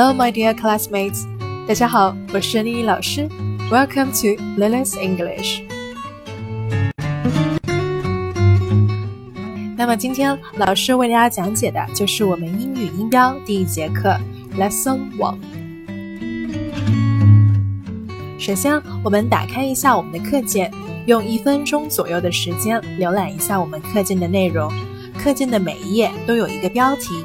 Hello, my dear classmates. 大家好，我是丽丽老师。Welcome to Lily's English. 那么今天老师为大家讲解的就是我们英语音标第一节课 Lesson One。首先，我们打开一下我们的课件，用一分钟左右的时间浏览一下我们课件的内容。课件的每一页都有一个标题。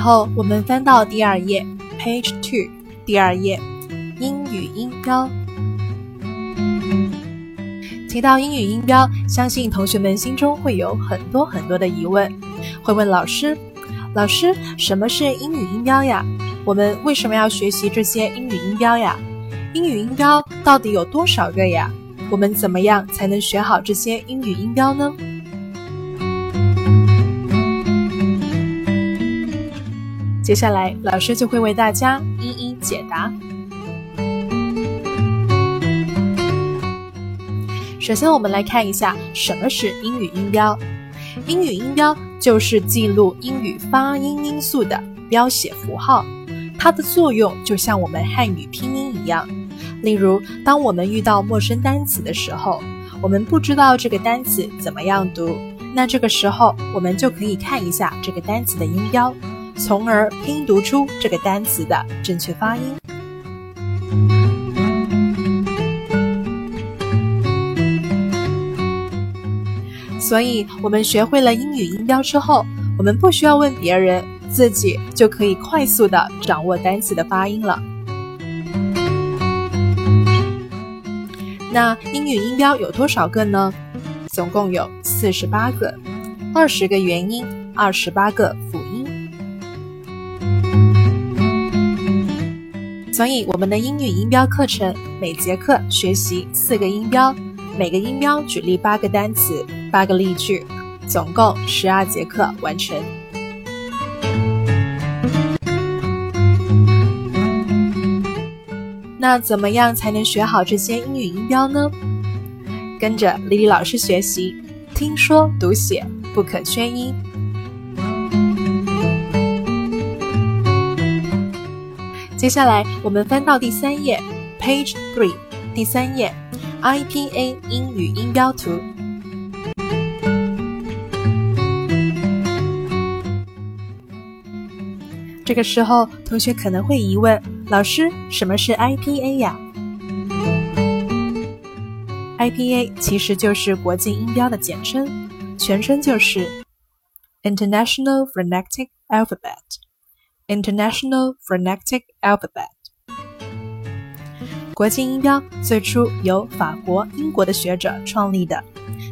然后我们翻到第二页，Page Two，第二页。英语音标。提到英语音标，相信同学们心中会有很多很多的疑问，会问老师：“老师，什么是英语音标呀？我们为什么要学习这些英语音标呀？英语音标到底有多少个呀？我们怎么样才能学好这些英语音标呢？”接下来，老师就会为大家一一解答。首先，我们来看一下什么是英语音标。英语音标就是记录英语发音音素的标写符号，它的作用就像我们汉语拼音一样。例如，当我们遇到陌生单词的时候，我们不知道这个单词怎么样读，那这个时候我们就可以看一下这个单词的音标，从而拼读出这个单词的正确发音。所以，我们学会了英语音标之后，我们不需要问别人，自己就可以快速的掌握单词的发音了。那英语音标有多少个呢？总共有四十八个，二十个元音，二十八个辅所以，我们的英语音标课程每节课学习四个音标。每个音标举例八个单词，八个例句，总共十二节课完成。那怎么样才能学好这些英语音标呢？跟着丽丽老师学习，听说读写不可缺一。接下来我们翻到第三页，Page Three，第三页。IPA 英语音标图。这个时候，同学可能会疑问：老师，什么是 IPA 呀？IPA 其实就是国际音标的简称，全称就是 International Phonetic Alphabet。International Phonetic Alphabet。国际音标最初由法国、英国的学者创立的，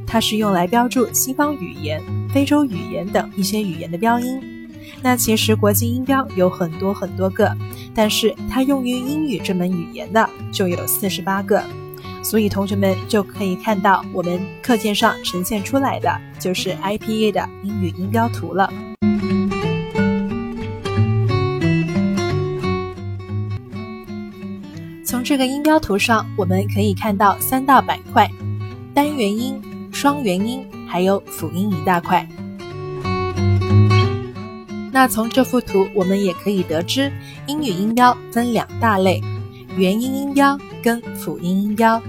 它是用来标注西方语言、非洲语言等一些语言的标音。那其实国际音标有很多很多个，但是它用于英语这门语言的就有四十八个。所以同学们就可以看到我们课件上呈现出来的就是 IPA 的英语音标图了。这个音标图上，我们可以看到三大板块：单元音、双元音，还有辅音一大块。那从这幅图，我们也可以得知，英语音标分两大类：元音音标跟辅音音标。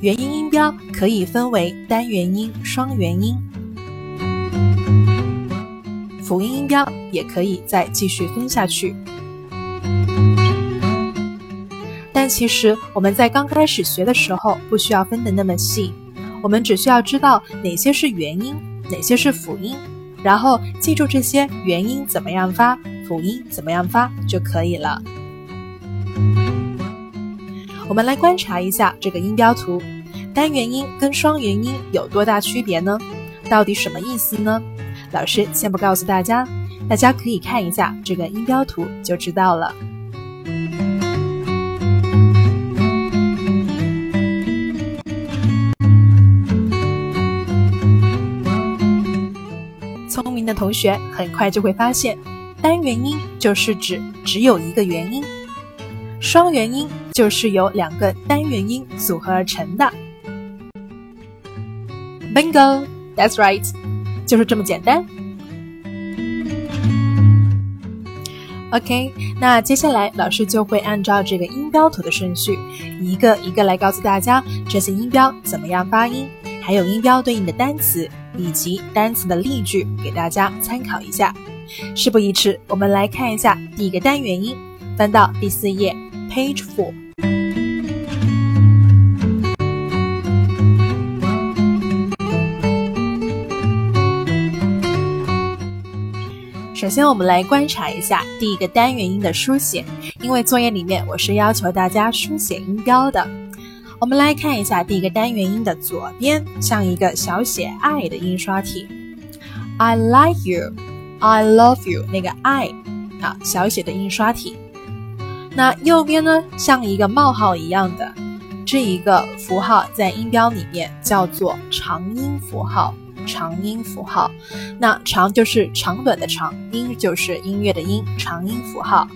元音音标可以分为单元音、双元音；辅音音标也可以再继续分下去。但其实我们在刚开始学的时候不需要分得那么细，我们只需要知道哪些是元音，哪些是辅音，然后记住这些元音怎么样发，辅音怎么样发就可以了。我们来观察一下这个音标图，单元音跟双元音有多大区别呢？到底什么意思呢？老师先不告诉大家。大家可以看一下这个音标图就知道了。的同学很快就会发现，单元音就是指只有一个元音，双元音就是由两个单元音组合而成的。Bingo，that's right，就是这么简单。OK，那接下来老师就会按照这个音标图的顺序，一个一个来告诉大家这些音标怎么样发音，还有音标对应的单词以及单词的例句，给大家参考一下。事不宜迟，我们来看一下第一个单元音，翻到第四页，Page Four。首先，我们来观察一下第一个单元音的书写，因为作业里面我是要求大家书写音标的。我们来看一下第一个单元音的左边，像一个小写 I 的印刷体，I like you，I love you，那个 I 啊，小写的印刷体。那右边呢，像一个冒号一样的这一个符号，在音标里面叫做长音符号。长音符号，那长就是长短的长，音就是音乐的音，长音符号。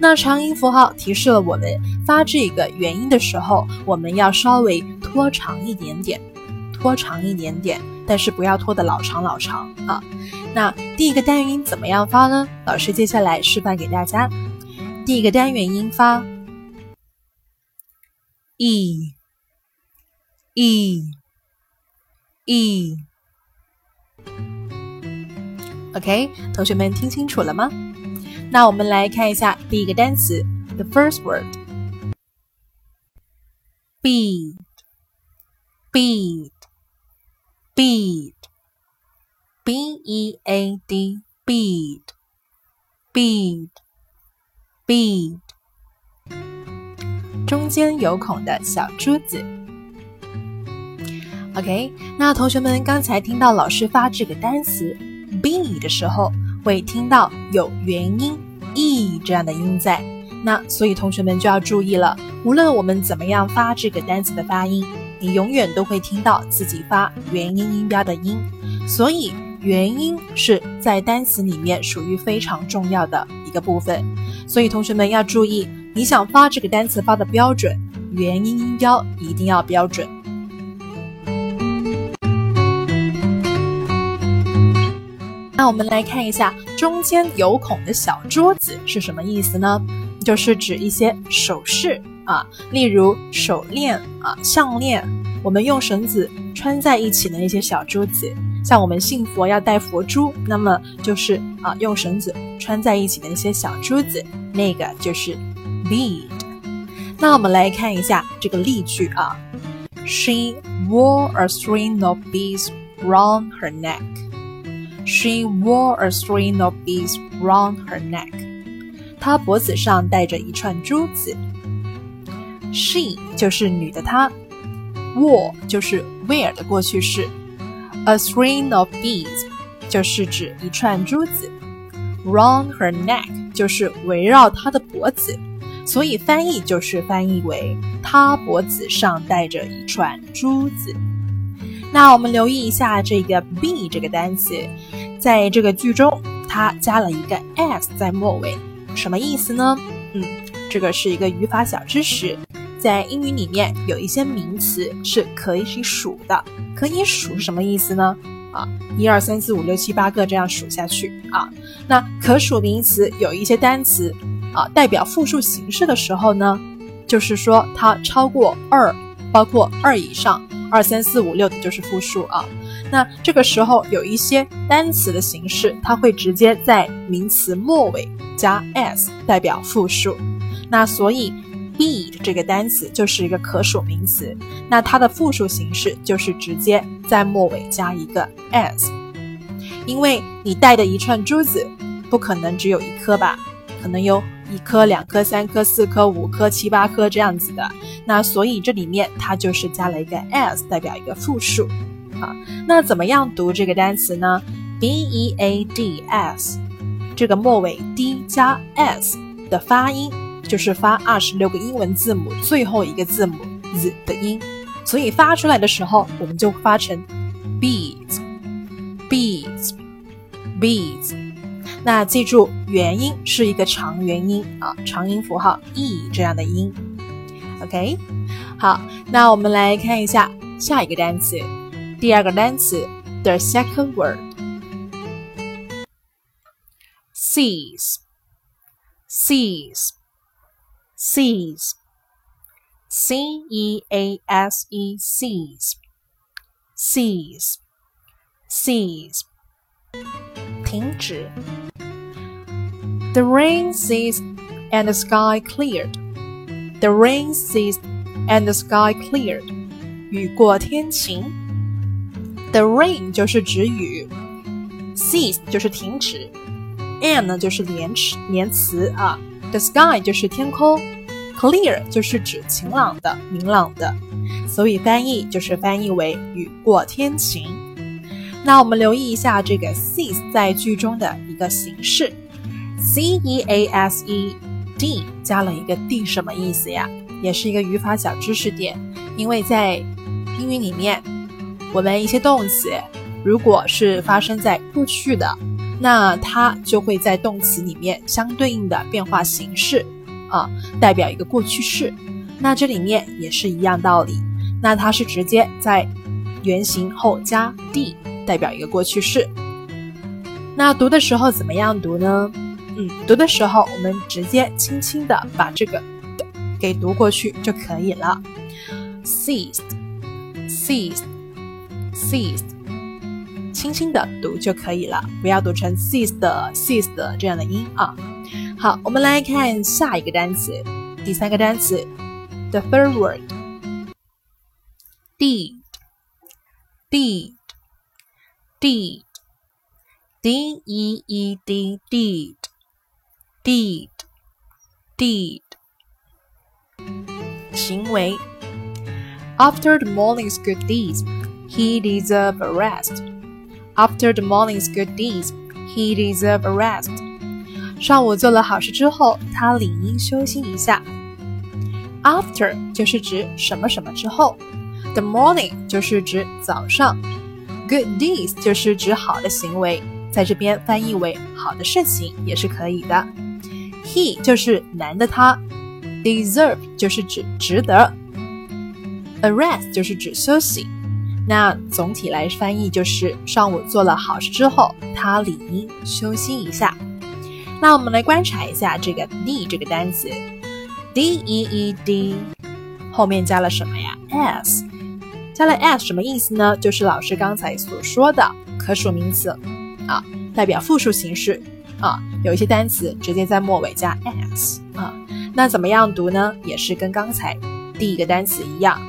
那长音符号提示了我们发这个元音的时候，我们要稍微拖长一点点，拖长一点点，但是不要拖得老长老长啊。那第一个单元音怎么样发呢？老师接下来示范给大家。第一个单元音发 e e e。OK，同学们听清楚了吗？那我们来看一下第一个单词，the first word，bead，bead，bead，b e a d，bead，bead，bead，中间有孔的小珠子。OK，那同学们刚才听到老师发这个单词。B 的时候会听到有元音 e 这样的音在，那所以同学们就要注意了。无论我们怎么样发这个单词的发音，你永远都会听到自己发元音音标的音。所以元音是在单词里面属于非常重要的一个部分。所以同学们要注意，你想发这个单词发的标准，元音音标一定要标准。那我们来看一下中间有孔的小珠子是什么意思呢？就是指一些首饰啊，例如手链啊、项链，我们用绳子穿在一起的那些小珠子。像我们信佛要戴佛珠，那么就是啊用绳子穿在一起的那些小珠子，那个就是 bead。那我们来看一下这个例句啊，She wore a string of beads round her neck。She wore a string of beads round her neck. 她脖子上戴着一串珠子。She 就是女的她，wore 就是 wear 的过去式，a string of beads 就是指一串珠子，round her neck 就是围绕她的脖子，所以翻译就是翻译为她脖子上戴着一串珠子。那我们留意一下这个 b 这个单词。在这个句中，它加了一个 s 在末尾，什么意思呢？嗯，这个是一个语法小知识。在英语里面有一些名词是可以去数的，可以数什么意思呢？啊，一二三四五六七八个这样数下去啊。那可数名词有一些单词啊，代表复数形式的时候呢，就是说它超过二，包括二以上，二三四五六的就是复数啊。那这个时候有一些单词的形式，它会直接在名词末尾加 s，代表复数。那所以 be 这个单词就是一个可数名词，那它的复数形式就是直接在末尾加一个 s。因为你戴的一串珠子不可能只有一颗吧，可能有一颗、两颗、三颗、四颗、五颗、七八颗这样子的。那所以这里面它就是加了一个 s，代表一个复数。啊，那怎么样读这个单词呢？b e a d s，这个末尾 d 加 s 的发音就是发二十六个英文字母最后一个字母 z 的音，所以发出来的时候我们就发成 beads，beads。那记住，元音是一个长元音啊，长音符号 e 这样的音。OK，好，那我们来看一下下一个单词，第二个单词，the second word，cease，cease，cease，c e a s e，cease，cease，cease，停止。The rain ceased and the sky cleared. The rain ceased and the sky cleared. 雨过天晴。The rain 就是指雨，cease 就是停止，and 呢就是连词连词啊。The sky 就是天空，clear 就是指晴朗的、明朗的，所以翻译就是翻译为雨过天晴。那我们留意一下这个 cease 在句中的一个形式。C E A S E D 加了一个 D 什么意思呀？也是一个语法小知识点。因为在英语里面，我们一些动词如果是发生在过去的，那它就会在动词里面相对应的变化形式啊，代表一个过去式。那这里面也是一样道理。那它是直接在原形后加 D，代表一个过去式。那读的时候怎么样读呢？嗯，读的时候我们直接轻轻的把这个的给读过去就可以了。ceased，ceased，ceased，轻轻的读就可以了，不要读成 ceased，ceased 这样的音啊。好，我们来看下一个单词，第三个单词，the third word，deed，deed，deed，d e e d deed。deed, deed. 行为 After the morning's good deeds, he deserved a rest. After the morning's good deeds, he deserved a rest. 上午做了好事之后，他理应休息一下。After 就是指什么什么之后，the morning 就是指早上，good deeds 就是指好的行为，在这边翻译为好的事情也是可以的。 He 就是男的他，deserve 就是指值得，a rest 就是指休息。那总体来翻译就是上午做了好事之后，他理应休息一下。那我们来观察一下这个 d 这个单词，d e e d 后面加了什么呀？s 加了 s 什么意思呢？就是老师刚才所说的可数名词啊，代表复数形式。啊，有一些单词直接在末尾加 s 啊，那怎么样读呢？也是跟刚才第一个单词一样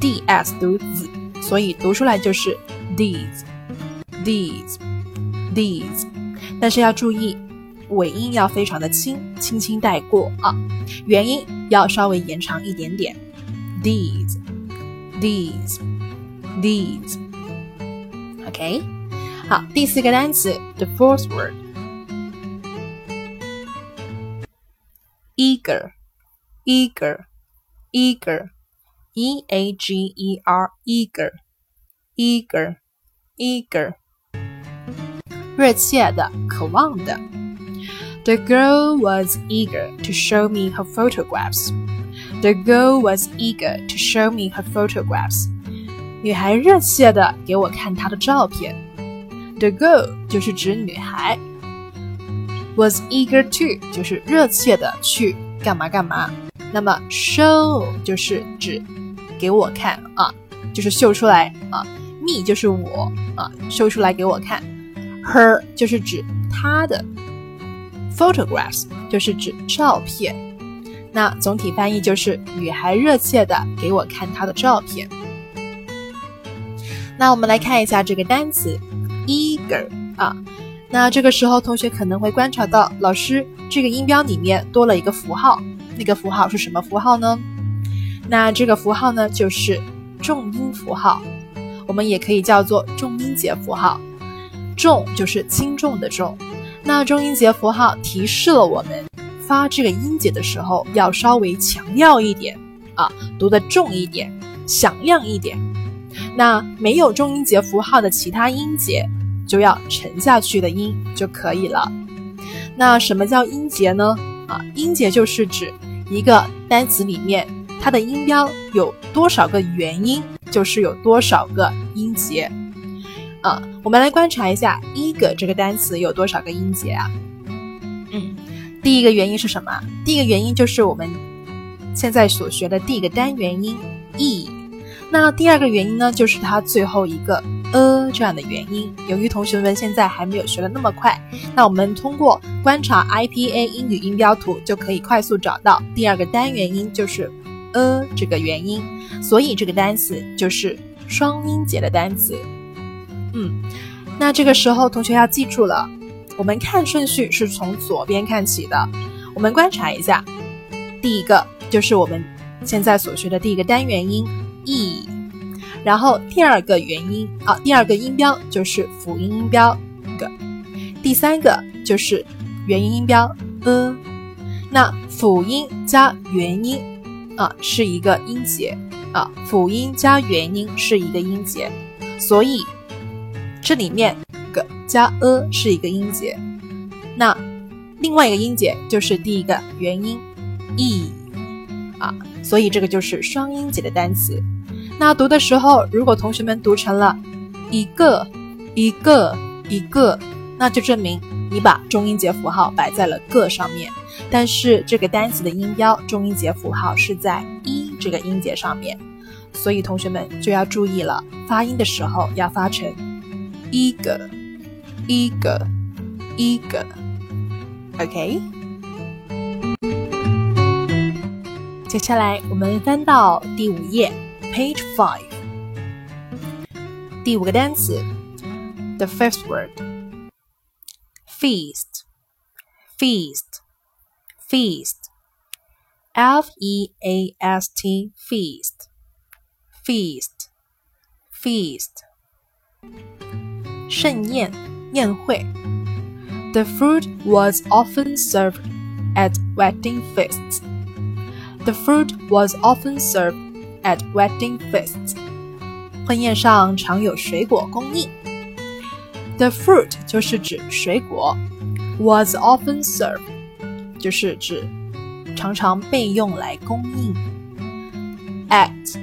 ，d s 读 z，所以读出来就是 these，these，these，但是要注意尾音要非常的轻，轻轻带过啊，元音要稍微延长一点点，these，these，these，OK，好，第四个单词 the fourth word。eager, eager, eager, e a g e r, eager, eager, eager，热切的，渴望的。The girl was eager to show me her photographs. The girl was eager to show me her photographs. 女孩热切的给我看她的照片。The girl 就是指女孩。 Was eager to 就是热切的去干嘛干嘛，那么 show 就是指给我看啊，就是秀出来啊，me 就是我啊，秀出来给我看，her 就是指她的，photographs 就是指照片，那总体翻译就是女孩热切的给我看她的照片。那我们来看一下这个单词 eager 啊。那这个时候，同学可能会观察到，老师这个音标里面多了一个符号，那个符号是什么符号呢？那这个符号呢，就是重音符号，我们也可以叫做重音节符号。重就是轻重的重，那重音节符号提示了我们发这个音节的时候要稍微强调一点啊，读的重一点，响亮一点。那没有重音节符号的其他音节。就要沉下去的音就可以了。那什么叫音节呢？啊，音节就是指一个单词里面它的音标有多少个元音，就是有多少个音节。啊，我们来观察一下“一个”这个单词有多少个音节啊？嗯，第一个元音是什么？第一个元音就是我们现在所学的第一个单元音 e。那第二个元音呢，就是它最后一个 a 这样的元音。由于同学们现在还没有学的那么快，那我们通过观察 IPA 英语音标图就可以快速找到第二个单元音就是 a 这个元音，所以这个单词就是双音节的单词。嗯，那这个时候同学要记住了，我们看顺序是从左边看起的。我们观察一下，第一个就是我们现在所学的第一个单元音 e，然后第二个元音啊，第二个音标就是辅音音标 g，第三个就是元音音标 a。那辅音加元音啊是一个音节啊，辅音加元音是一个音节，所以。这里面个加 a 是一个音节，那另外一个音节就是第一个元音 e 啊，所以这个就是双音节的单词。那读的时候，如果同学们读成了一个一个一个，那就证明你把重音节符号摆在了个上面，但是这个单词的音标重音节符号是在一这个音节上面，所以同学们就要注意了，发音的时候要发成。一个，一个，一个，OK。接下来我们翻到第五页 ，Page Five，第五个单词，The first word，feast，feast，feast，F E A S T，feast，feast，feast。盛宴宴会。The food was often served at wedding feasts. The food was often served at wedding feasts. 婚宴上常有水果供应。The fruit 就是指水果，was often served 就是指常常被用来供应。At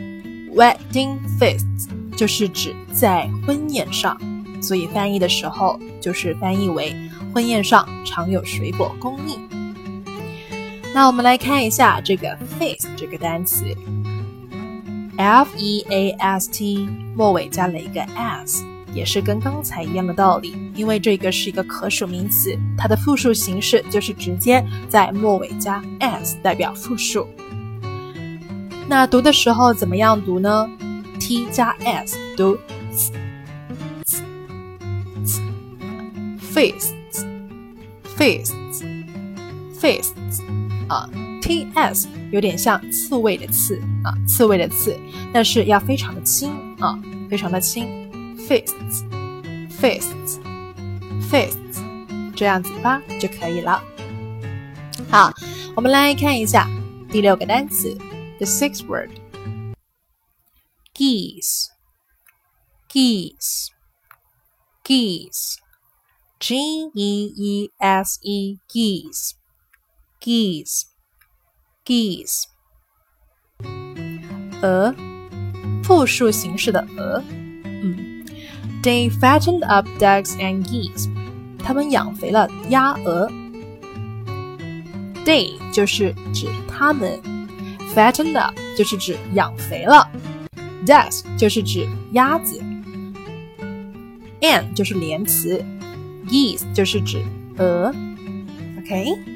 wedding feasts 就是指在婚宴上。所以翻译的时候就是翻译为婚宴上常有水果供应。那我们来看一下这个 feast 这个单词，f e a s t 末尾加了一个 s，也是跟刚才一样的道理。因为这个是一个可数名词，它的复数形式就是直接在末尾加 s 代表复数。那读的时候怎么样读呢？t 加 s 读。feasts, feasts, feasts 啊，t s 有点像刺猬的刺啊，刺猬的刺，但是要非常的轻啊，非常的轻。feasts, feasts, feasts 这样子吧就可以了。好，我们来看一下第六个单词，the sixth word, geese, geese, geese。G E E S E geese geese geese 鹅，复数形式的鹅。嗯，They fattened up ducks and geese。他们养肥了鸭鹅。They 就是指他们，fattened up 就是指养肥了，ducks 就是指鸭子，and 就是连词。Geese 就是指鹅，OK。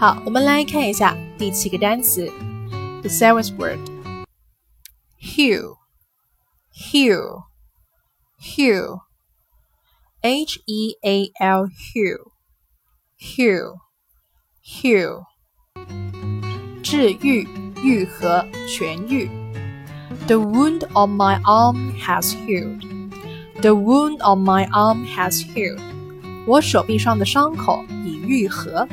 好，我们来看一下第七个单词，the seventh word，heal，heal，heal，H E A L heal，heal，heal，治愈、愈合、痊愈。The wound on my arm has healed. The wound on my arm has healed. 我手臂上的伤口已愈合。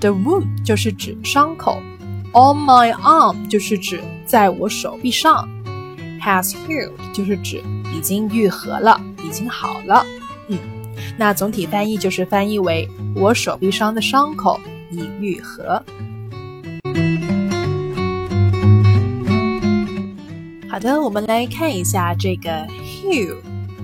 The wound 就是指伤口，on my arm 就是指在我手臂上 has healed 就是指已经愈合了，已经好了。嗯，那总体翻译就是翻译为我手臂上的伤口已愈合。好的，我们来看一下这个 heal，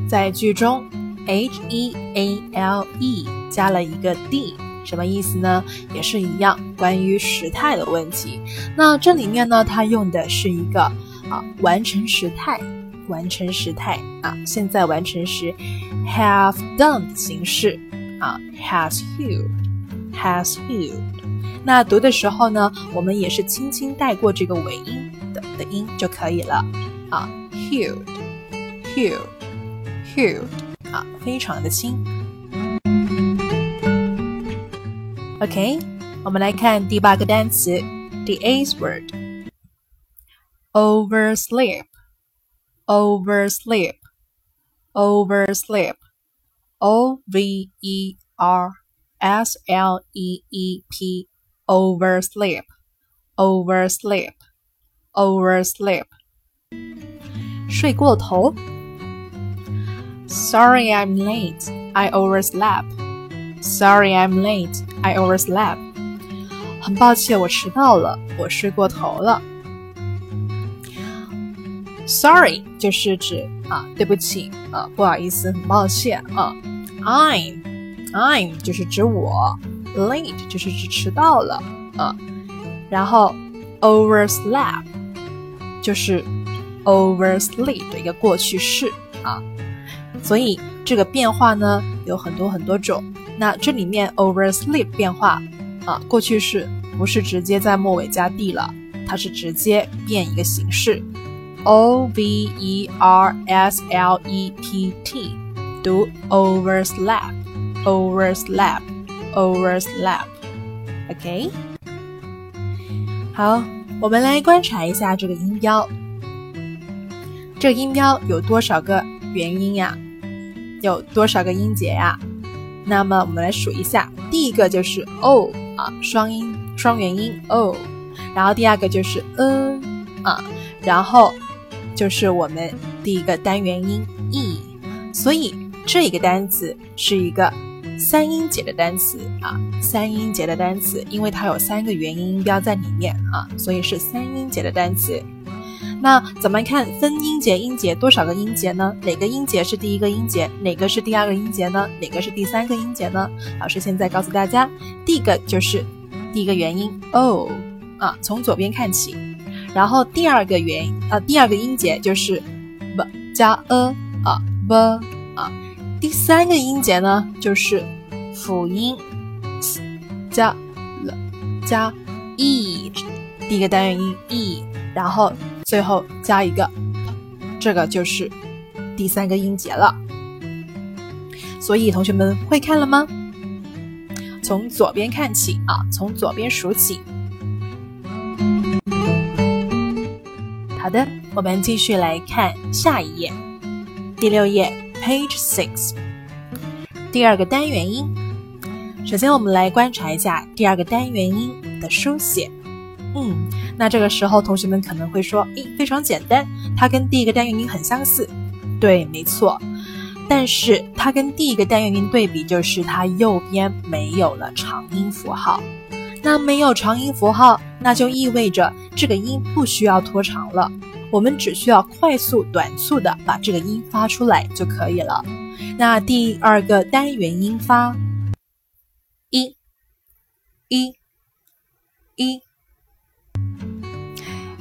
在句中 h e a l e 加了一个 d，什么意思呢？也是一样，关于时态的问题。那这里面呢，它用的是一个啊完成时态，完成时态啊，现在完成时 have done 形式啊，has healed，has healed。那读的时候呢，我们也是轻轻带过这个尾音。的的音就可以了啊，healed，healed，healed 啊，非常的轻。OK，我们来看第八个单词，the eighth word，oversleep，oversleep，oversleep，O V E R S L E E P，oversleep，oversleep。oversleep，睡过头。Sorry, I'm late. I overslept. Sorry, I'm late. I overslept. 很抱歉，我迟到了，我睡过头了。Sorry 就是指啊，对不起啊，不好意思，很抱歉啊。I'm I'm 就是指我，late 就是指迟到了啊。然后 overslept 就是 oversleep 的一个过去式啊，所以这个变化呢有很多很多种。那这里面 oversleep 变化啊，过去式不是直接在末尾加 d 了，它是直接变一个形式，o v e r s l e p t，读 oversleep，oversleep，oversleep，OK，好。我们来观察一下这个音标，这个音标有多少个元音呀？有多少个音节呀？那么我们来数一下，第一个就是 o 啊，双音双元音 o，然后第二个就是 n 啊，然后就是我们第一个单元音 e，所以这一个单词是一个。三音节的单词啊，三音节的单词，因为它有三个元音音标在里面啊，所以是三音节的单词。那怎么看分音节？音节多少个音节呢？哪个音节是第一个音节？哪个是第二个音节呢？哪个是第三个音节呢？老师现在告诉大家，第一个就是第一个元音 o 啊，从左边看起，然后第二个元啊，第二个音节就是 b 加 a 啊 b 啊。第三个音节呢，就是辅音加了加 e，第一个单元音 e，然后最后加一个，这个就是第三个音节了。所以同学们会看了吗？从左边看起啊，从左边数起。好的，我们继续来看下一页，第六页。Page six，第二个单元音。首先，我们来观察一下第二个单元音的书写。嗯，那这个时候同学们可能会说：“诶，非常简单，它跟第一个单元音很相似。”对，没错。但是它跟第一个单元音对比，就是它右边没有了长音符号。那没有长音符号，那就意味着这个音不需要拖长了。我们只需要快速、短促的把这个音发出来就可以了。那第二个单元音发一、一、一。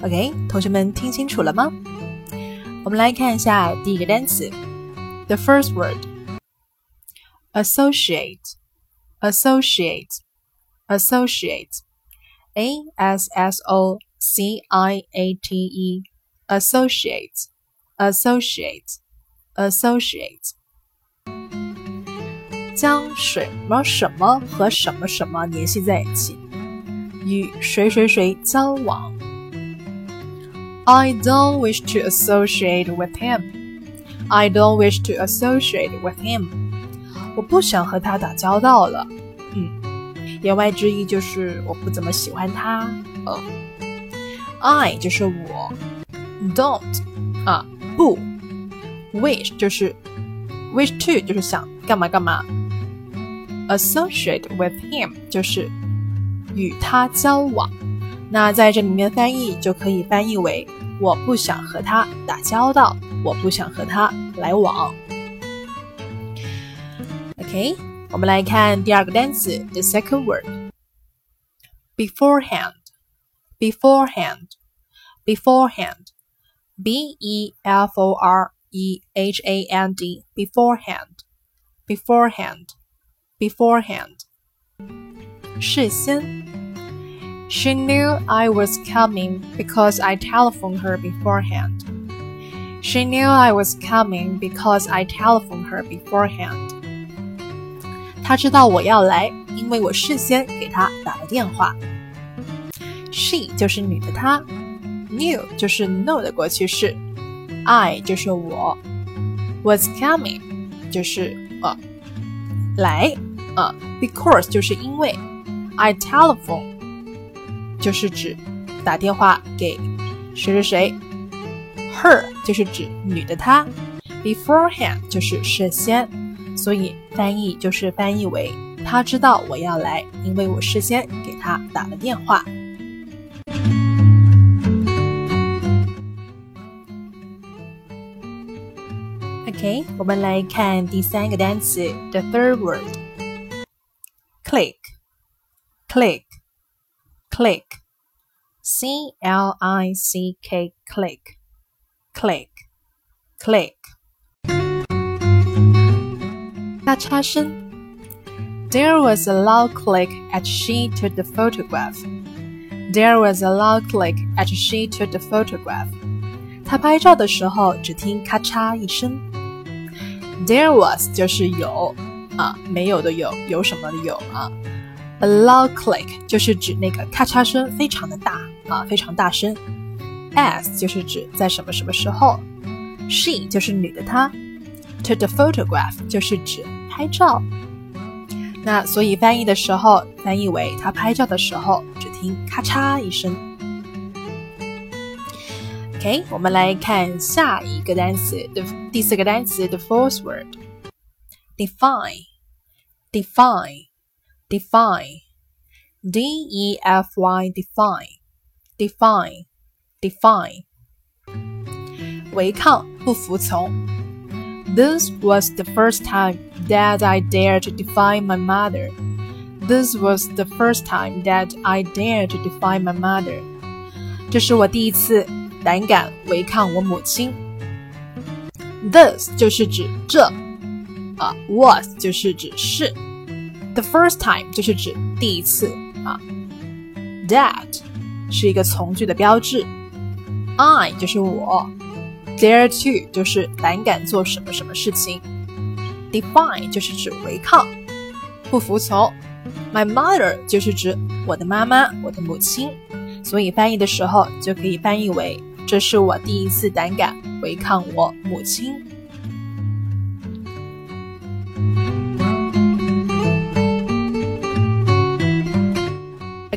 OK，同学们听清楚了吗？我们来看一下第一个单词，the first word，associate，associate，associate，a s s o c i a t e。associate, associate, associate，将什么什么和什么什么联系在一起，与谁谁谁交往。I don't wish to associate with him. I don't wish to associate with him. 我不想和他打交道了。嗯，言外之意就是我不怎么喜欢他。嗯，I 就是我。don't 啊，不，wish 就是 wish to 就是想干嘛干嘛，associate with him 就是与他交往。那在这里面翻译就可以翻译为 我不想和他打交道，我不想和他来往。OK，我们来看第二个单词，the second word，beforehand，beforehand，beforehand，b e f o r e h a n d，beforehand，beforehand，beforehand，事先。She knew I was coming because I telephoned her beforehand. She knew I was coming because I telephoned her beforehand. 她知道我要来，因为我事先给她打了电话。She 就是女的她，knew 就是 know 的过去式，I 就是我，was coming 就是呃来啊，because 就是因为，I telephone 就是指打电话给谁谁谁，her 就是指女的她，beforehand 就是事先，所以翻译就是翻译为他知道我要来，因为我事先给他打了电话。OK，我们来看第三个单词，the third word，click，click。click, C L I C K, click, click, click. 咔嚓声。There was a loud click as she took the photograph. There was a loud click as she took the photograph. 她拍照的时候，只听咔嚓一声。There was 就是有啊，没有的有，有什么的有啊。 A loud click 就是指那个咔嚓声非常的大啊，非常大声。As 就是指在什么什么时候。She 就是女的她。Took the photograph 就是指拍照。那所以翻译的时候，翻译为她拍照的时候只听咔嚓一声。OK，我们来看下一个单词第四个单词，the fourth word，define，define。define, D E F Y define, define, define. 违抗，不服从。This was the first time that I dared to defy my mother. This was the first time that I dared to defy my mother. 这是我第一次胆敢违抗我母亲。This 就是指这，啊，was 就是指是。 The first time 就是指第一次啊。That 是一个从句的标志。I 就是我。Dare to 就是胆敢做什么什么事情。Defy 就是指违抗、不服从。My mother 就是指我的妈妈、我的母亲。所以翻译的时候就可以翻译为：这是我第一次胆敢违抗我母亲。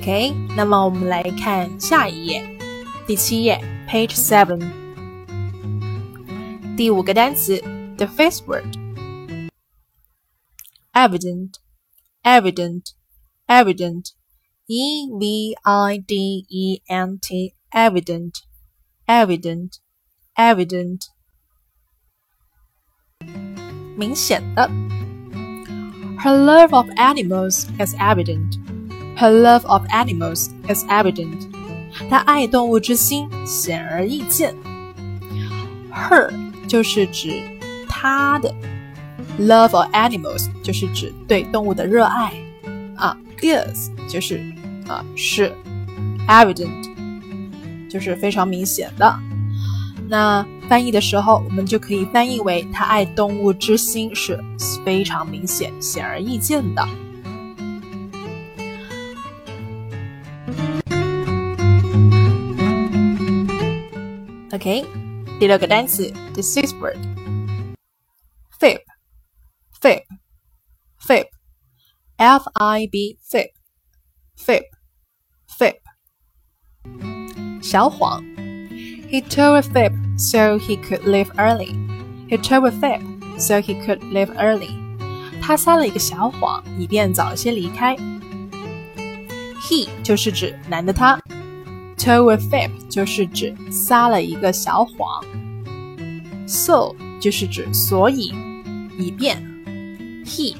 OK，那么我们来看下一页，第七页，Page Seven，第五个单词，the fifth word，evident，evident，evident，E V I D E N T，evident，evident，evident，明显的。Her love of animals is evident. Her love of animals is evident. 她爱动物之心显而易见。Her 就是指她的，love of animals 就是指对动物的热爱啊，is 就是啊是，evident 就是非常明显的。那翻译的时候，我们就可以翻译为她爱动物之心是非常明显、显而易见的。OK，第六个单词，the sixth word，fib，fib，fib，F I B，fib，fib，fib，小谎。He told a fib so he could leave early. He told a fib, so he could leave early. 他撒了一个小谎，以便早些离开。He 就是指男的他 ，told a fib 就是指撒了一个小谎，so 就是指所以，以便。He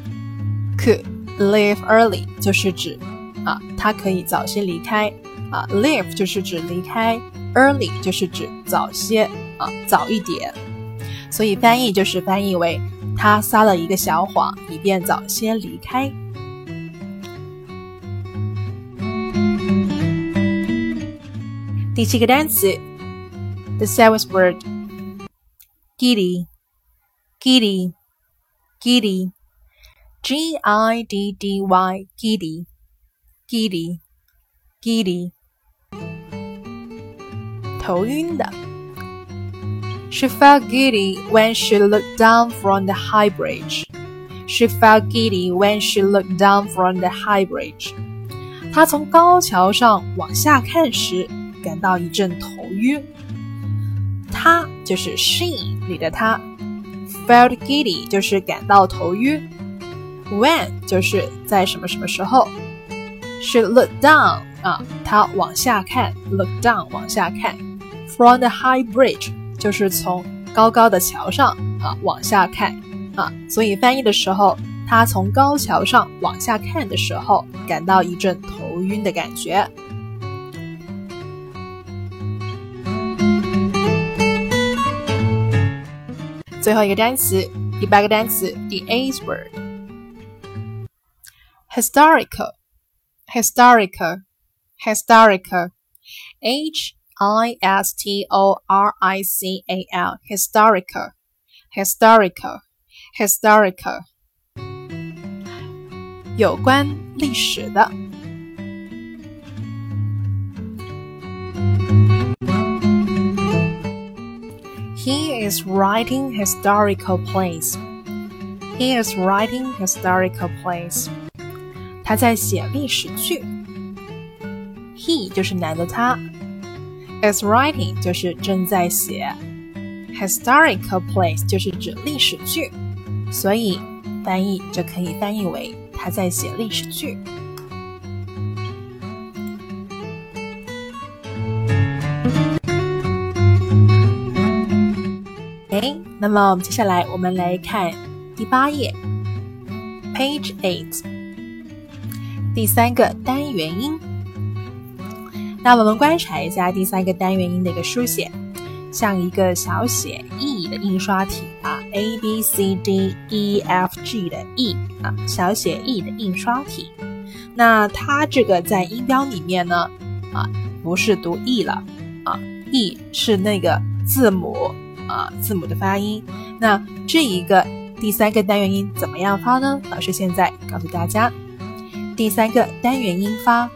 could leave early 就是指啊，他可以早些离开啊，leave 就是指离开，early 就是指早些啊，早一点。所以翻译就是翻译为他撒了一个小谎，以便早些离开。第七个单词，the seventh word，giddy，giddy，giddy，g i d d y，giddy，giddy，giddy，头晕的。She felt giddy when she looked down from the high bridge. She felt giddy when she looked down from the high bridge. 她从高桥上往下看时， 感到一阵头晕。她就是 she 里的她，felt giddy 就是感到头晕。When 就是在什么什么时候。She looked down 啊，她往下看，look down 往下看，from the high bridge。就是从高高的桥上啊往下看啊，所以翻译的时候，他从高桥上往下看的时候，感到一阵头晕的感觉。最后一个单词，第八个单词，the eighth word，historical，historical，historical，h I S T O R I C A L historical historical historical 有关历史的。 He is writing historical plays. He is writing historical plays. 他在写历史剧。He 就是男的他。is writing 就是正在写，historical plays 就是指历史剧，所以翻译就可以翻译为他在写历史剧。 那么我们接下来我们来看第八页，page eight，第三个单元音。那我们观察一下第三个单元音的一个书写，像一个小写 E 的印刷体啊，A B C D E F G 的 E 啊，小写 E 的印刷体。那它这个在音标里面呢啊，不是读 E 了啊，E 是那个字母啊，字母的发音。那这一个第三个单元音怎么样发呢？老师现在告诉大家，第三个单元音发。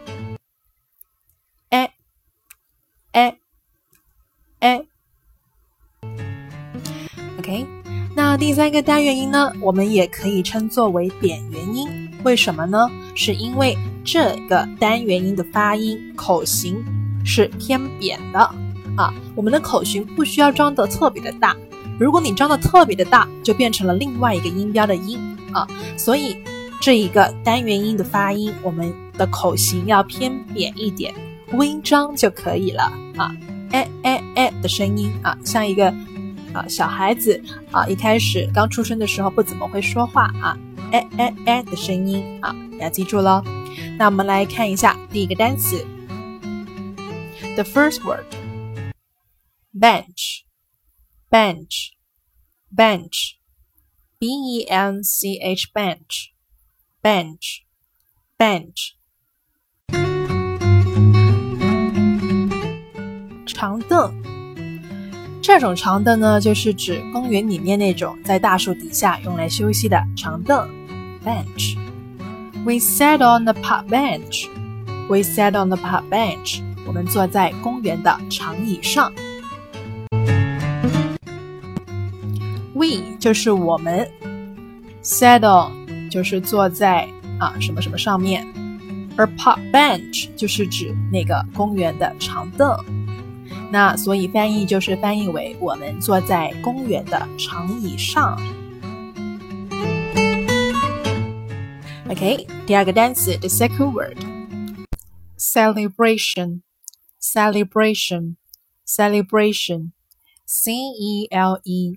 哎哎，OK，那第三个单元音呢，我们也可以称作为扁元音。为什么呢？是因为这个单元音的发音口型是偏扁的啊。我们的口型不需要张得特别的大，如果你张得特别的大，就变成了另外一个音标的音啊。所以这一个单元音的发音，我们的口型要偏扁一点。微张就可以了啊，哎哎哎的声音啊，像一个啊小孩子啊，一开始刚出生的时候不怎么会说话啊，哎哎哎的声音啊，要记住喽。那我们来看一下第一个单词，the first word bench，bench，bench，b e n c h bench，bench，bench。长凳，这种长凳呢，就是指公园里面那种在大树底下用来休息的长凳。Bench. We sat on the park bench. We sat on the park bench. 我们坐在公园的长椅上。We 就是我们，sat on 就是坐在啊什么什么上面，而 park bench 就是指那个公园的长凳。 那所以翻译就是翻译为我们坐在公园的长椅上。OK，第二个单词，the second word，celebration，celebration，celebration，c e l e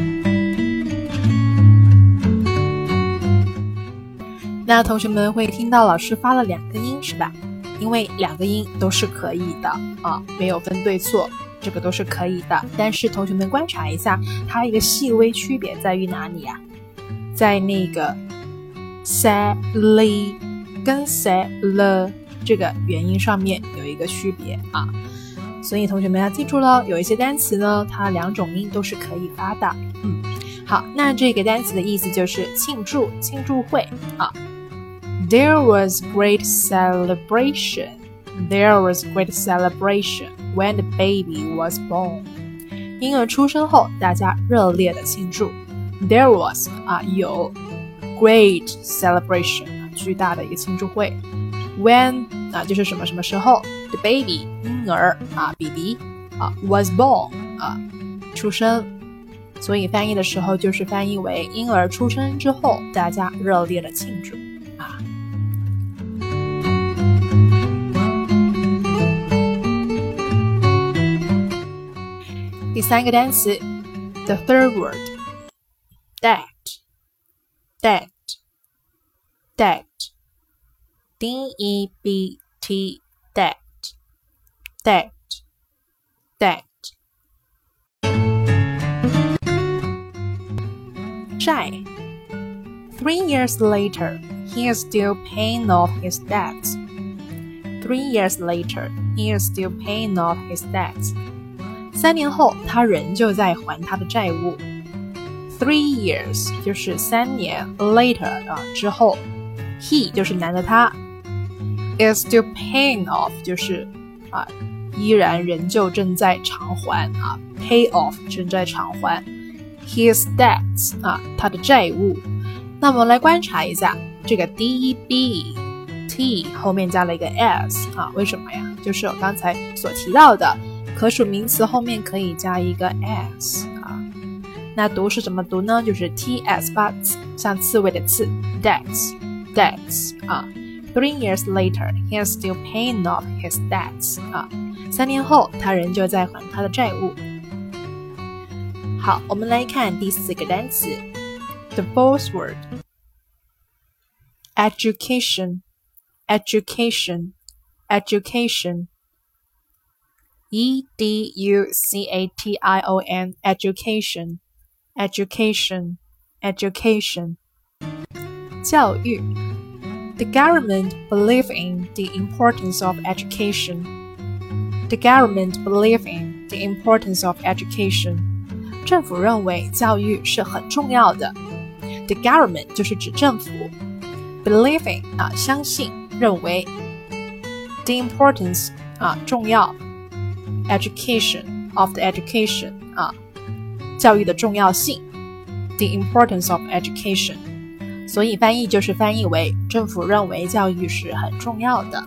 那同学们会听到老师发了两个音是吧？因为两个音都是可以的啊，没有分对错，这个都是可以的。但是同学们观察一下，它一个细微区别在于哪里呀？在那个 s a l y 跟 s a l y 这个元音上面有一个区别啊，所以同学们要记住喽。有一些单词呢，它两种音都是可以发的。嗯，好，那这个单词的意思就是庆祝、庆祝会啊。There was great celebration. There was great celebration when the baby was born. 婴儿出生后，大家热烈的庆祝。There was 啊有。Great celebration 啊，巨大的一个庆祝会。When 啊，就是什么什么时候？The baby 婴儿啊，BB 啊，was born 啊，出生。所以翻译的时候就是翻译为婴儿出生之后，大家热烈的庆祝 第三个单词，the third word，that。debt, debt, D E B T, debt, debt, debt. 债 Three years later, he is still paying off his debts. Three years later, he is still paying off his debts. 三年后，他仍旧在还他的债务。Three years 就是三年，later 啊之后，he 就是男的他，is still paying off 就是啊依然仍旧正在偿还啊，pay off 正在偿还，his debts 啊他的债务。那我们来观察一下这个 d b t 后面加了一个 s 啊，为什么呀？就是我刚才所提到的可数名词后面可以加一个 s。那读是怎么读呢？就是 t s 八像刺猬的刺，debts debts 啊。Three years later, he is still paying off his debts 啊。三年后，他仍旧在还他的债务。好，我们来看第四个单词，the fourth word education education education e d u c a t i o n education education, education. 教育 The government believe in the importance of education. The government believe in the importance of education. 政府认为教育是很重要的。The government 就是指政府，believe in 啊相信认为，the importance 啊重要 ，education of the education 啊教育的重要性，the importance of education，所以翻译就是翻译为政府认为教育是很重要的。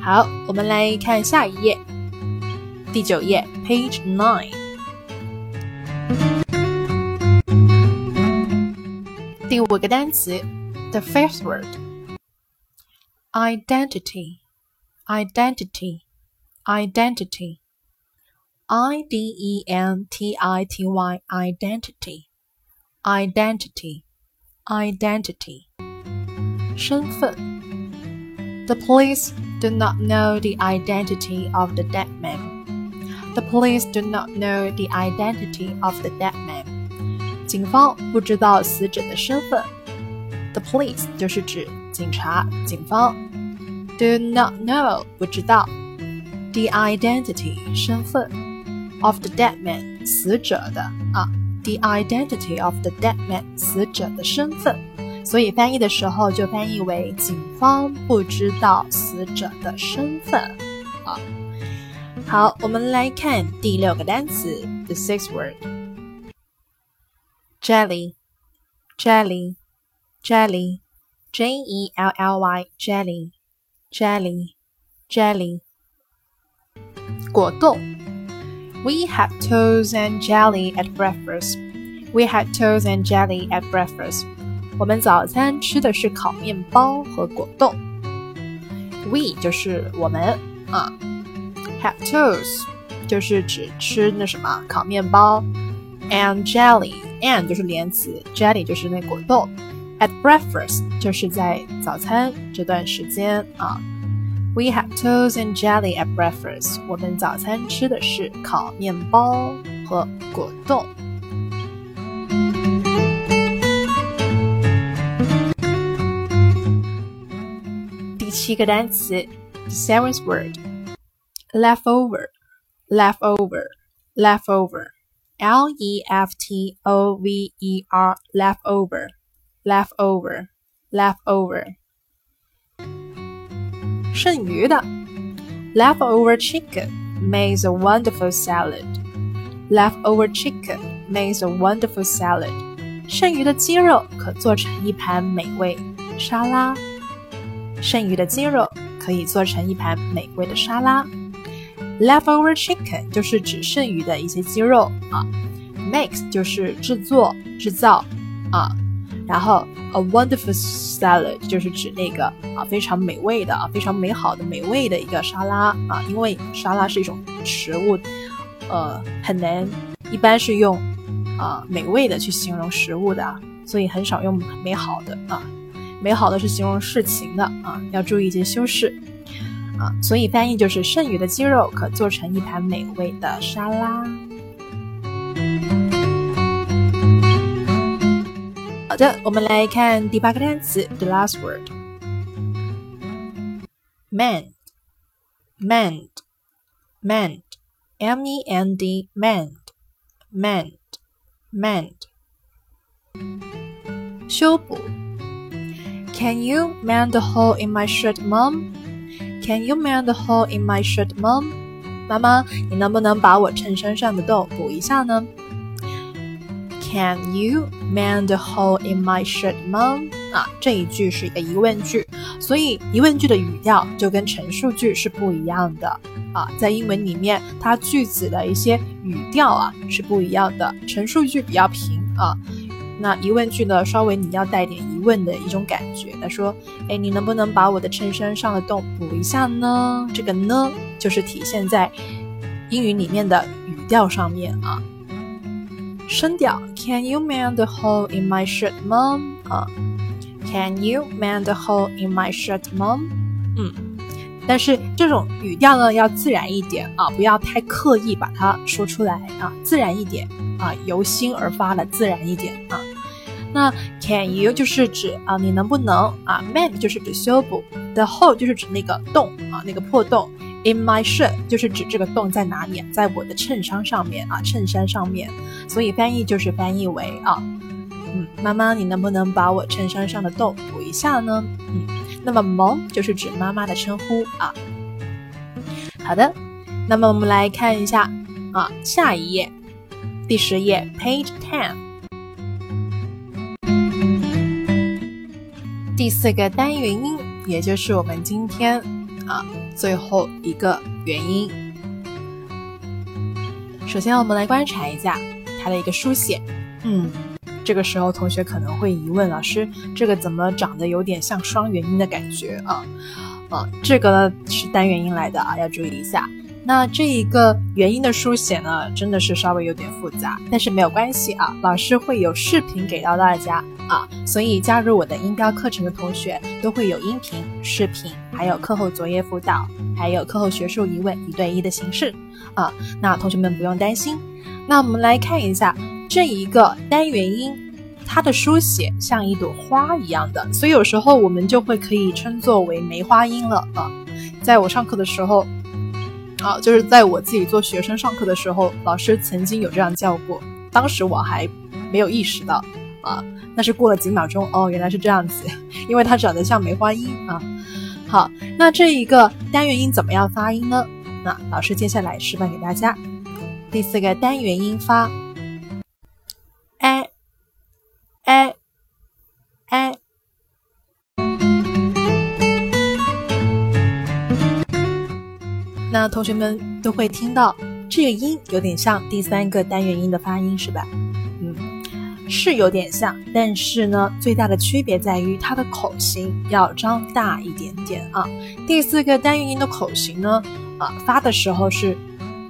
好，我们来看下一页，第九页，page nine，第五个单词，the first word，identity，identity，identity。I D E N T I T Y identity identity identity 身份 The police do not know the identity of the dead man. The police do not know the identity of the dead man. 警方不知道死者的身份。The police 就是指警察、警方。Do not know 不知道。 The identity 身份。of the dead man 死者的啊 the identity of the dead man，死者的身份。所以翻译的时候就翻译为警方不知道死者的身份啊。好，我们来看第六个单词，the sixth word，jelly，jelly，jelly，J E L L Y，jelly，jelly，jelly， 果冻。We had toast and jelly at breakfast. We had toast and jelly at breakfast. 我们早餐吃的是烤面包和果冻。We 就是我们啊，have toast 就是指吃那什么烤面包，and jelly and 就是连词，jelly 就是那果冻，at breakfast 就是在早餐这段时间啊。 We have toast and jelly at breakfast。我们早餐吃的是烤面包和果冻。七个单词，seventh word，leftover，leftover，leftover，L E F T O V E R，leftover，leftover，leftover， 剩余的，leftover chicken makes a wonderful salad。Leftover chicken makes a wonderful salad。剩余的鸡肉可做成一盘美味沙拉。剩余的鸡肉可以做成一盘美味的沙拉。Leftover chicken 就是指剩余的一些鸡肉啊。Makes 就是制作、制造啊。然后 a wonderful salad 就是指那个啊非常美味的啊非常美好的美味的一个沙拉啊。因为沙拉是一种食物，呃，很难一般是用啊美味的去形容食物的，所以很少用美好的啊。美好的是形容事情的啊，要注意一些修饰啊，所以翻译就是剩余的鸡肉可做成一盘美味的沙拉。好的，我们来看第八个单词，the last word，mend，mend，mend，m e n d，mend，mend，mend，修补。Can you mend the hole in my shirt, Mom? Can you mend the hole in my shirt, Mom? 妈妈，你能不能把我衬衫上的洞补一下呢 ？Can you mend the hole in my shirt, Mom? 啊，这一句是一个疑问句，所以疑问句的语调就跟陈述句是不一样的啊。在英文里面，它句子的一些语调啊是不一样的，陈述句比较平啊。那疑问句呢，稍微你要带点疑问的一种感觉。他说：“哎，你能不能把我的衬衫上的洞补一下呢？”这个呢，就是体现在英语里面的语调上面啊。声调：Can you mend the hole in my shirt, Mom？啊，Can you mend the hole in my shirt, Mom？嗯，但是这种语调呢，要自然一点啊，不要太刻意把它说出来啊，自然一点啊，由心而发的自然一点啊。那 can you 就是指啊，你能不能啊？mend 就是指修补，the hole 就是指那个洞啊，那个破洞。In my shirt 就是指这个洞在哪里，在我的衬衫上面啊，衬衫上面。所以翻译就是翻译为啊，嗯，妈妈，你能不能把我衬衫上的洞补一下呢？嗯，那么 mom 就是指妈妈的称呼啊。好的，那么我们来看一下啊，下一页，第十页，page ten。第四个单元音，也就是我们今天啊最后一个元音。首先，我们来观察一下它的一个书写。嗯，这个时候同学可能会疑问：老师，这个怎么长得有点像双元音的感觉啊？啊，这个呢是单元音来的啊，要注意一下。那这一个元音的书写呢，真的是稍微有点复杂，但是没有关系啊，老师会有视频给到大家啊，所以加入我的音标课程的同学都会有音频、视频，还有课后作业辅导，还有课后学术疑问一对一的形式啊，那同学们不用担心。那我们来看一下这一个单元音，它的书写像一朵花一样的，所以有时候我们就会可以称作为梅花音了啊，在我上课的时候。啊，就是在我自己做学生上课的时候，老师曾经有这样叫过当时我还没有意识到啊，那是过了几秒钟哦，原来是这样子，因为它长得像梅花音啊。好，那这一个单元音怎么样发音呢？那老师接下来示范给大家。第四个单元音发，a a a。那同学们都会听到这个音有点像第三个单元音的发音，是吧？是有点像，但是呢，最大的区别在于它的口型要张大一点点啊。第四个单元音的口型呢，啊，发的时候是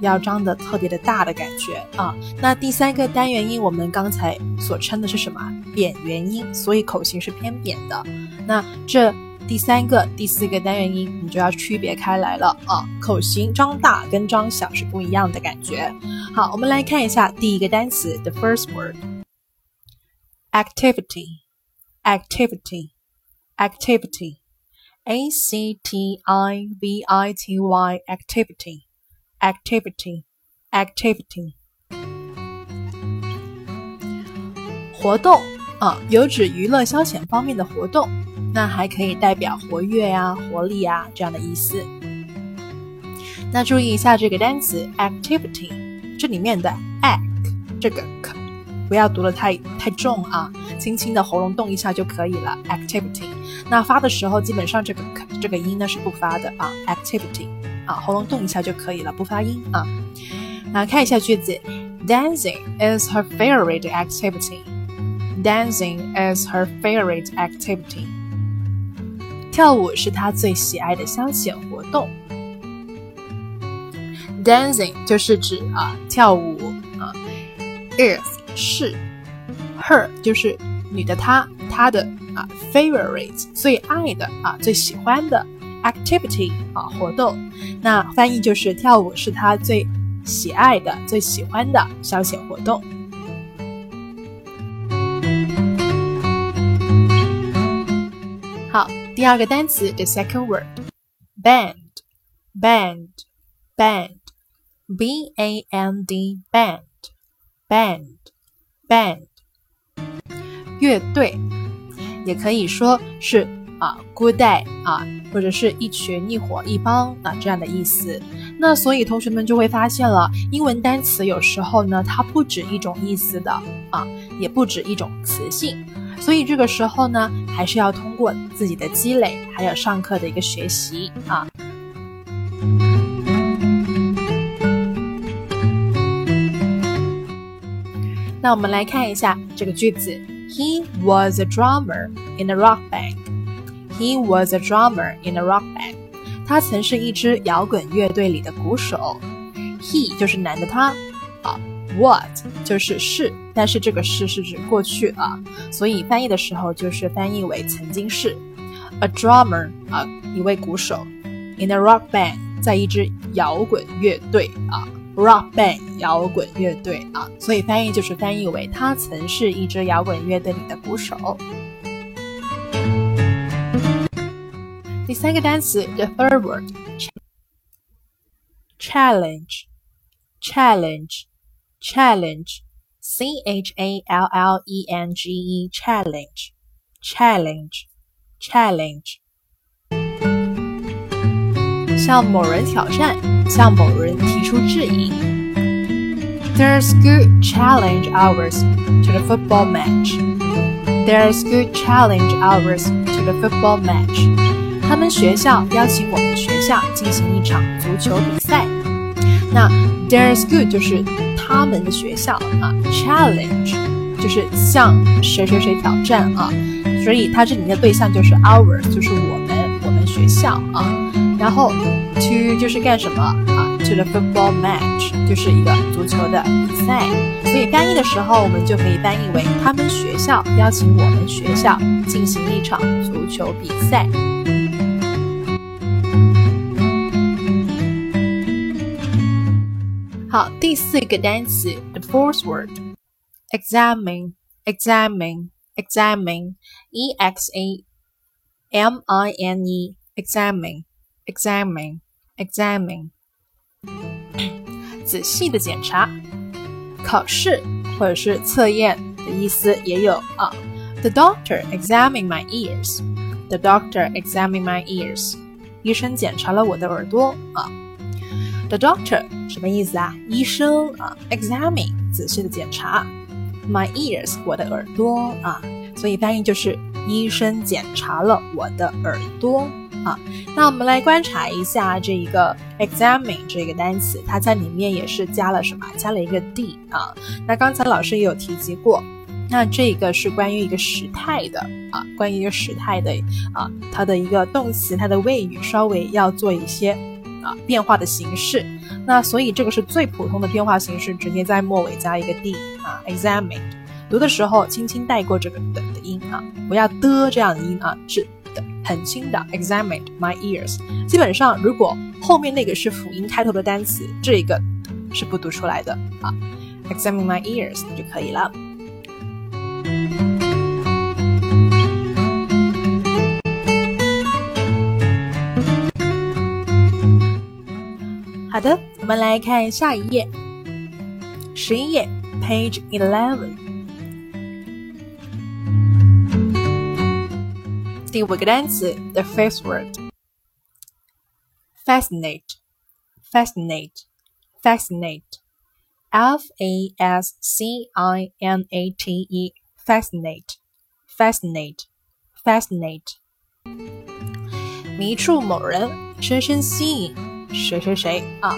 要张的特别的大的感觉啊。那第三个单元音我们刚才所称的是什么？扁元音，所以口型是偏扁的。那这第三个、第四个单元音你就要区别开来了啊，口型张大跟张小是不一样的感觉。好，我们来看一下第一个单词，the first word。activity, activity, activity. A C T I V I T Y activity, activity, activity. 活动啊，有指娱乐消遣方面的活动，那还可以代表活跃呀、活力呀这样的意思。那注意一下这个单词 activity，这里面的 act 这个 不要读的太太重啊，轻轻的喉咙动一下就可以了。activity，那发的时候基本上这个这个音呢是不发的啊。activity，啊，喉咙动一下就可以了，不发音啊。那看一下句子，Dancing is her favorite activity. Dancing is her favorite activity. 跳舞是她最喜爱的消遣活动。Dancing 就是指啊跳舞啊，is 是，her 就是女的她，她的啊，favorite 最爱的啊，最喜欢的 activity 啊活动，那翻译就是跳舞是她最喜爱的、最喜欢的消遣活动。好，第二个单词 the second word band band band b a n d band band band，乐队，也可以说是啊，good day 啊，或者是一群、一伙、一帮啊这样的意思。那所以同学们就会发现了，英文单词有时候呢，它不止一种意思的啊，也不止一种词性。所以这个时候呢，还是要通过自己的积累，还有上课的一个学习啊。那我们来看一下这个句子：He was a drummer in a rock band. He was a drummer in a rock band. 他曾是一支摇滚乐队里的鼓手。He 就是男的他啊，What 就是是，但是这个是是指过去啊，所以翻译的时候就是翻译为曾经是。A drummer 啊，一位鼓手，in a rock band，在一支摇滚乐队啊。Rock band 摇滚乐队啊，所以翻译就是翻译为他曾是一支摇滚乐队里的鼓手。第三个单词，the third word，challenge，challenge，challenge，c h a l l e n g e，challenge，challenge，challenge，向某人挑战。向某人提出质疑。There's good challenge hours to the football match. There's good challenge hours to the football match. 他们学校邀请我们学校进行一场足球比赛。那 There's good 就是他们的学校啊，challenge 就是向谁谁谁挑战啊，所以它这里面的对象就是 ours，就是我们我们学校啊。然后 to 就是干什么啊？to the football match 就是一个足球的比赛，所以翻译的时候我们就可以翻译为他们学校邀请我们学校进行一场足球比赛。好，第四个单词 the fourth word，examine，examine，examine，E X A M I N E，examine examine examine examine 仔细的检查，考试或者是测验的意思也有啊。The doctor examined my ears. The doctor examined my ears. 医生检查了我的耳朵啊。The doctor 什么意思啊？医生啊。Examine 仔细的检查。My ears 我的耳朵啊。所以翻译就是医生检查了我的耳朵啊。那我们来观察一下这一个 examine 这个单词，它在里面也是加了什么？加了一个 d 啊。那刚才老师也有提及过。那这个是关于一个时态的啊，关于一个时态的啊，它的一个动词，它的谓语稍微要做一些啊变化的形式。那所以这个是最普通的变化形式，直接在末尾加一个 d 啊，examine。读的时候轻轻带过这个的的音啊，不要的这样的音啊，是，很轻的。，examined my ears。基本上如果后面那个是辅音开头的单词，这一个是不读出来的啊。examine my ears 就可以了。好的，我们来看下一页，十一页，page eleven。第五个单词，the first word，fascinate，fascinate，fascinate，f a s c i n a t e，fascinate，fascinate，fascinate，迷住某人，深深吸引。谁谁谁啊？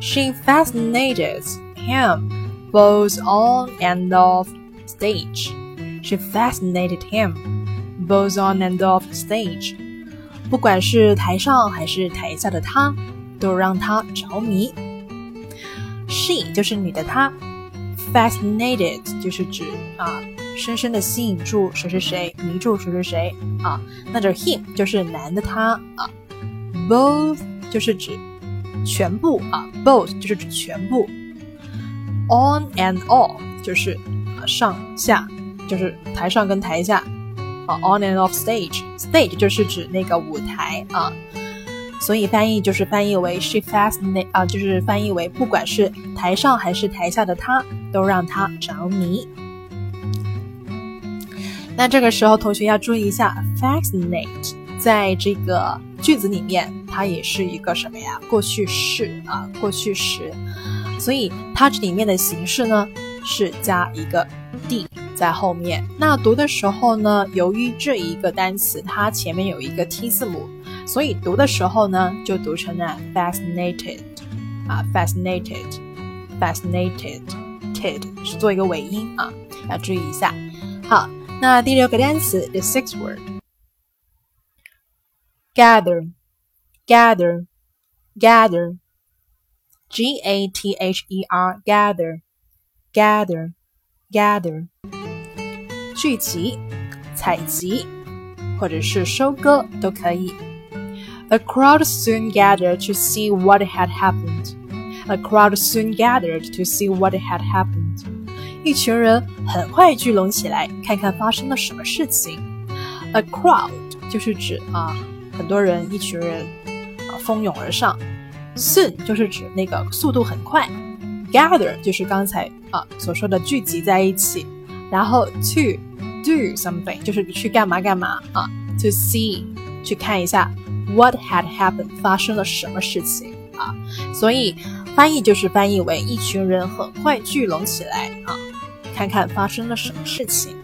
She fascinated him both on and off stage. She fascinated him Both on and off stage. 不管是台上还是台下的他，都让他着迷。She 就是女的她，fascinated 就是指啊，深深的吸引住谁谁谁，迷住谁谁谁啊。那这 him 就是男的他啊，both 就是指全部啊，both 就是指全部，on and off 就是啊上下，就是台上跟台下啊，on and off stage，stage 就是指那个舞台啊，所以翻译就是翻译为 she fascinate 啊，就是翻译为不管是台上还是台下的她，都让她着迷。那这个时候同学要注意一下，fascinate 在这个句子里面。它也是一个什么呀？过去式啊，过去时，所以它这里面的形式呢是加一个 d 在后面。那读的时候呢，由于这一个单词它前面有一个 t 字母，所以读的时候呢就读成了 fascinated 啊，fascinated，fascinated，ted 是做一个尾音啊，要注意一下。好，那第六个单词 the sixth word，gather。gather, gather, G A T H E R, gather, 聚集、采集或者是收割都可以。A crowd soon gathered to see what had happened. A crowd soon gathered to see what had happened. 一群人很快聚拢起来，看看发生了什么事情。A crowd 就是指啊，很多人，一群人。蜂拥而上，soon 就是指那个速度很快，gather 就是刚才啊所说的聚集在一起，然后 to do something 就是去干嘛干嘛啊，to see 去看一下 what had happened 发生了什么事情啊，所以翻译就是翻译为一群人很快聚拢起来啊，看看发生了什么事情。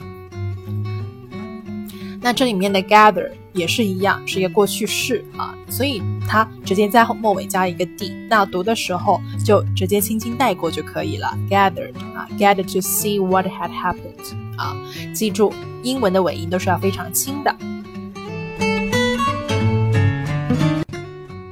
那这里面的 gather 也是一样，是一个过去式啊，所以它直接在末尾加一个 d，那读的时候就直接轻轻带过就可以了。gathered 啊，gathered to see what had happened 啊，记住英文的尾音都是要非常轻的。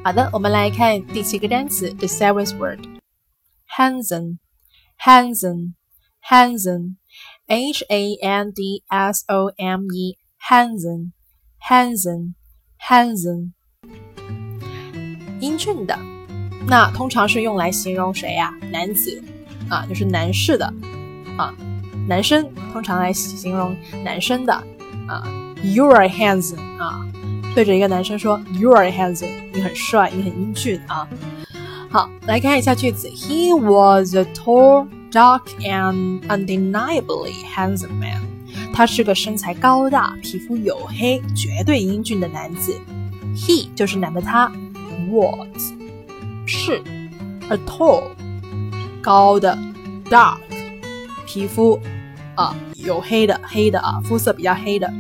好的，我们来看第七个单词，the seventh word，handsome，handsome，handsome，h a n d s o m e。handsome, handsome, handsome，英俊的，那通常是用来形容谁呀？男子啊，就是男士的啊，男生通常来形容男生的啊。You are handsome 啊，对着一个男生说 You are handsome，你很帅，你很英俊啊。好，来看一下句子。He was a tall, dark and undeniably handsome man。他是个身材高大、皮肤黝黑、绝对英俊的男子。He 就是男的他，was 是，a tall 高的，dark 皮肤啊黝黑的黑的啊肤色比较黑的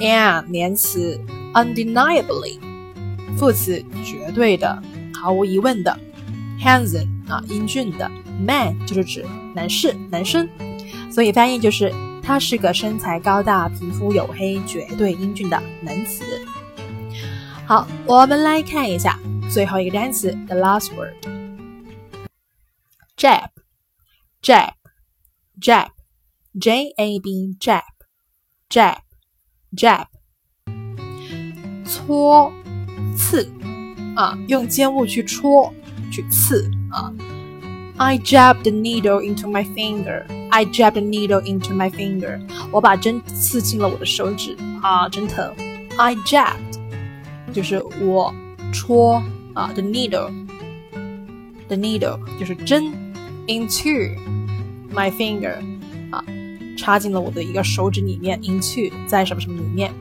，and 连词，undeniably 副词绝对的毫无疑问的，handsome 啊英俊的，man 就是指男士男生，所以翻译就是他是个身材高大、皮肤黝黑、绝对英俊的男子。好，我们来看一下最后一个单词，the last word，jab，jab，jab，j a b，jab，jab，jab，搓刺啊，用尖物去戳去刺啊。I jabbed the needle into my finger. I jabbed the needle into my finger. 我把针刺进了我的手指啊，真疼。I jabbed 就是我戳啊，the needle，the needle 就是针，into my finger 啊，插进了我的一个手指里面，into 在什么什么里面。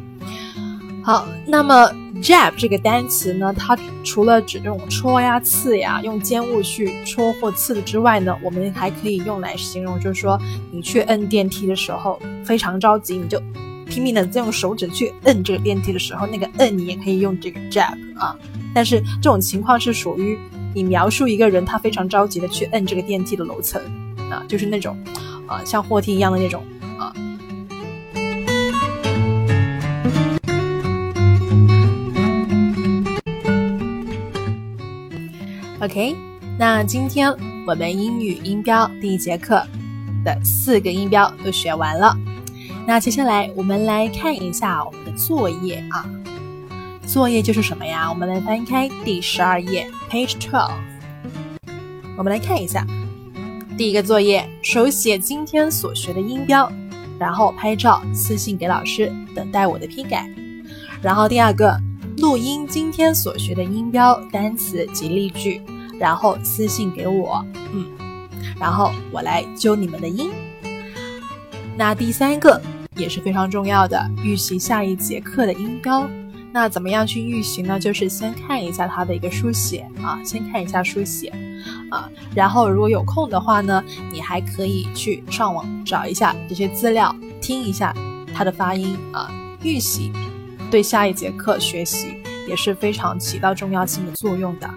好，那么 jab 这个单词呢，它除了指这种戳呀、刺呀，用尖物去戳或刺的之外呢，我们还可以用来形容，就是说你去摁电梯的时候非常着急，你就。拼命的在用手指去摁这个电梯的时候，那个摁你也可以用这个 jab 啊。但是这种情况是属于你描述一个人他非常着急的去摁这个电梯的楼层啊，就是那种啊像货梯一样的那种 OK，那今天我们英语音标第一节课的四个音标都学完了。那接下来我们来看一下我们的作业啊，作业就是什么呀？我们来翻开第十二页，page twelve。我们来看一下，第一个作业，手写今天所学的音标，然后拍照私信给老师，等待我的批改。然后第二个，录音今天所学的音标、单词及例句，然后私信给我，嗯，然后我来揪你们的音。那第三个也是非常重要的，预习下一节课的音标。那怎么样去预习呢？就是先看一下它的一个书写啊，先看一下书写啊，然后如果有空的话呢，你还可以去上网找一下这些资料，听一下它的发音啊，预习对下一节课学习也是非常起到重要性的作用的。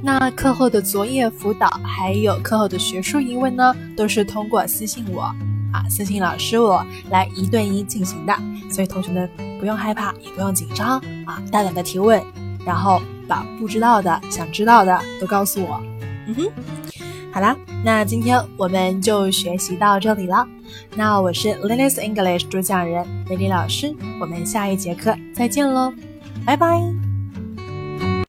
那课后的作业辅导，还有课后的学术疑问呢，都是通过私信我啊，私信老师我来一对一进行的。所以同学们不用害怕，也不用紧张啊，大胆的提问，然后把不知道的、想知道的都告诉我。嗯哼，好啦，那今天我们就学习到这里了。那我是 Lily's English 主讲人 Lily 老师，我们下一节课再见喽，拜拜。